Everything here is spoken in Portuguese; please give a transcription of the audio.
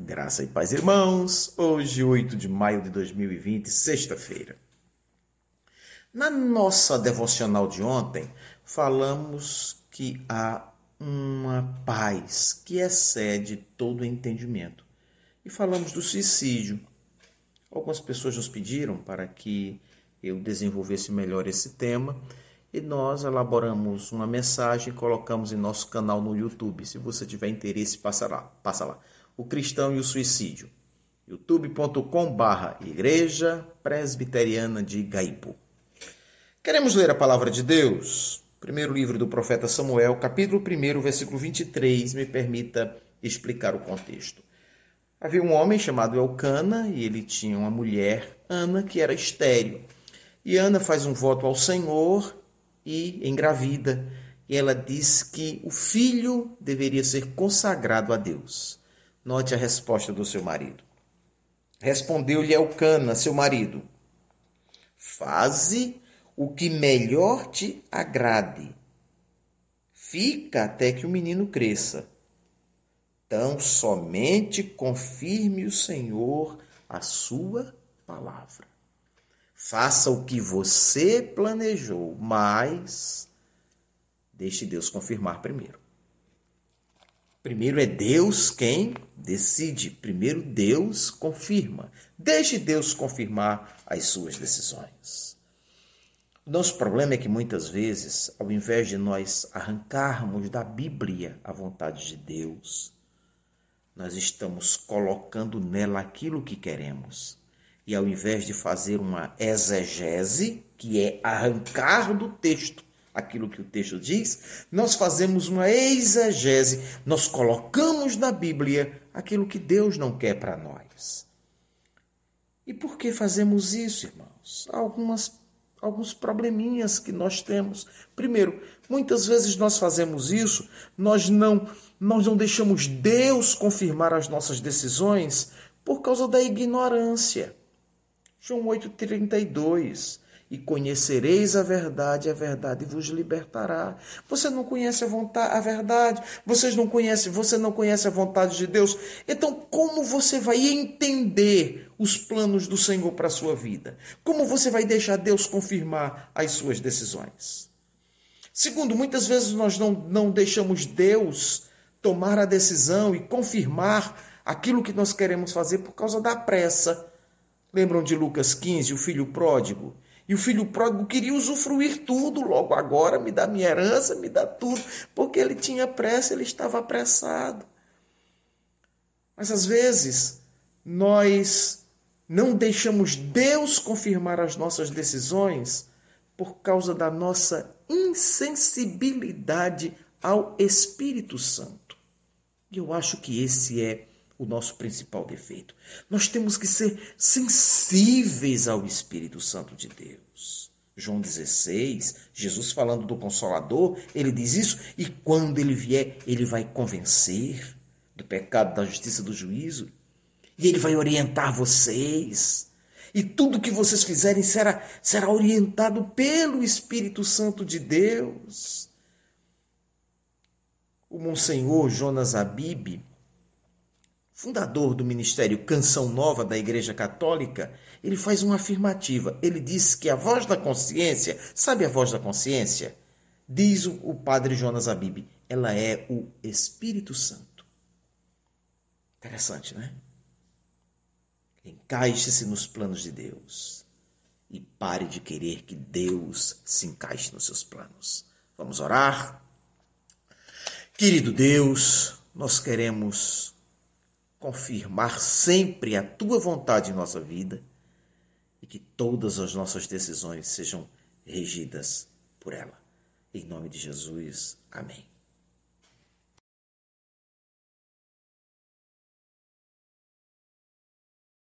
Graça e paz, irmãos. Hoje, 8 de maio de 2020, sexta-feira. Na nossa devocional de ontem, falamos que há uma paz que excede todo entendimento. E falamos do suicídio. Algumas pessoas nos pediram para que eu desenvolvesse melhor esse tema e nós elaboramos uma mensagem e colocamos em nosso canal no YouTube. Se você tiver interesse, passa lá. Passa lá o cristão e o suicídio. youtube.com/barra Igreja Presbiteriana de Gaipu. Queremos ler a palavra de Deus? Primeiro livro do profeta Samuel, capítulo 1, versículo 23, me permita explicar o contexto. Havia um homem chamado Elcana e ele tinha uma mulher, Ana, que era estéril. E Ana faz um voto ao Senhor e engravida. E ela diz que o filho deveria ser consagrado a Deus. Note a resposta do seu marido. Respondeu-lhe Elcana, seu marido: Faze o que melhor te agrade. Fica até que o menino cresça. Tão somente confirme o Senhor a sua palavra. Faça o que você planejou, mas deixe Deus confirmar primeiro. Primeiro é Deus quem decide. Primeiro Deus confirma. Deixe Deus confirmar as suas decisões. O nosso problema é que muitas vezes, ao invés de nós arrancarmos da Bíblia a vontade de Deus, nós estamos colocando nela aquilo que queremos. E ao invés de fazer uma exegese, que é arrancar do texto aquilo que o texto diz, nós fazemos uma exegese, nós colocamos na Bíblia aquilo que Deus não quer para nós. E por que fazemos isso, irmãos? Algumas alguns probleminhas que nós temos. Primeiro, muitas vezes nós fazemos isso, nós não nós não deixamos Deus confirmar as nossas decisões por causa da ignorância. João 8:32 e conhecereis a verdade, a verdade vos libertará. Você não conhece a vontade, a verdade, vocês não conhecem, você não conhece a vontade de Deus. Então, como você vai entender os planos do Senhor para a sua vida? Como você vai deixar Deus confirmar as suas decisões? Segundo, muitas vezes nós não, não deixamos Deus tomar a decisão e confirmar aquilo que nós queremos fazer por causa da pressa. Lembram de Lucas 15, o filho pródigo? E o filho pródigo queria usufruir tudo logo agora, me dá minha herança, me dá tudo, porque ele tinha pressa, ele estava apressado. Mas às vezes nós não deixamos Deus confirmar as nossas decisões por causa da nossa insensibilidade ao Espírito Santo. E eu acho que esse é o nosso principal defeito. Nós temos que ser sensíveis ao Espírito Santo de Deus. João 16, Jesus falando do Consolador, ele diz isso, e quando ele vier, ele vai convencer do pecado, da justiça, do juízo, e ele vai orientar vocês. E tudo que vocês fizerem será, será orientado pelo Espírito Santo de Deus. O Monsenhor Jonas Abib, fundador do ministério Canção Nova da Igreja Católica, ele faz uma afirmativa. Ele diz que a voz da consciência, sabe a voz da consciência? Diz o, padre Jonas Abib, ela é o Espírito Santo. Interessante, né? Encaixe-se nos planos de Deus e pare de querer que Deus se encaixe nos seus planos. Vamos orar? Querido Deus, nós queremos confirmar sempre a tua vontade em nossa vida e que todas as nossas decisões sejam regidas por ela. Em nome de Jesus, amém.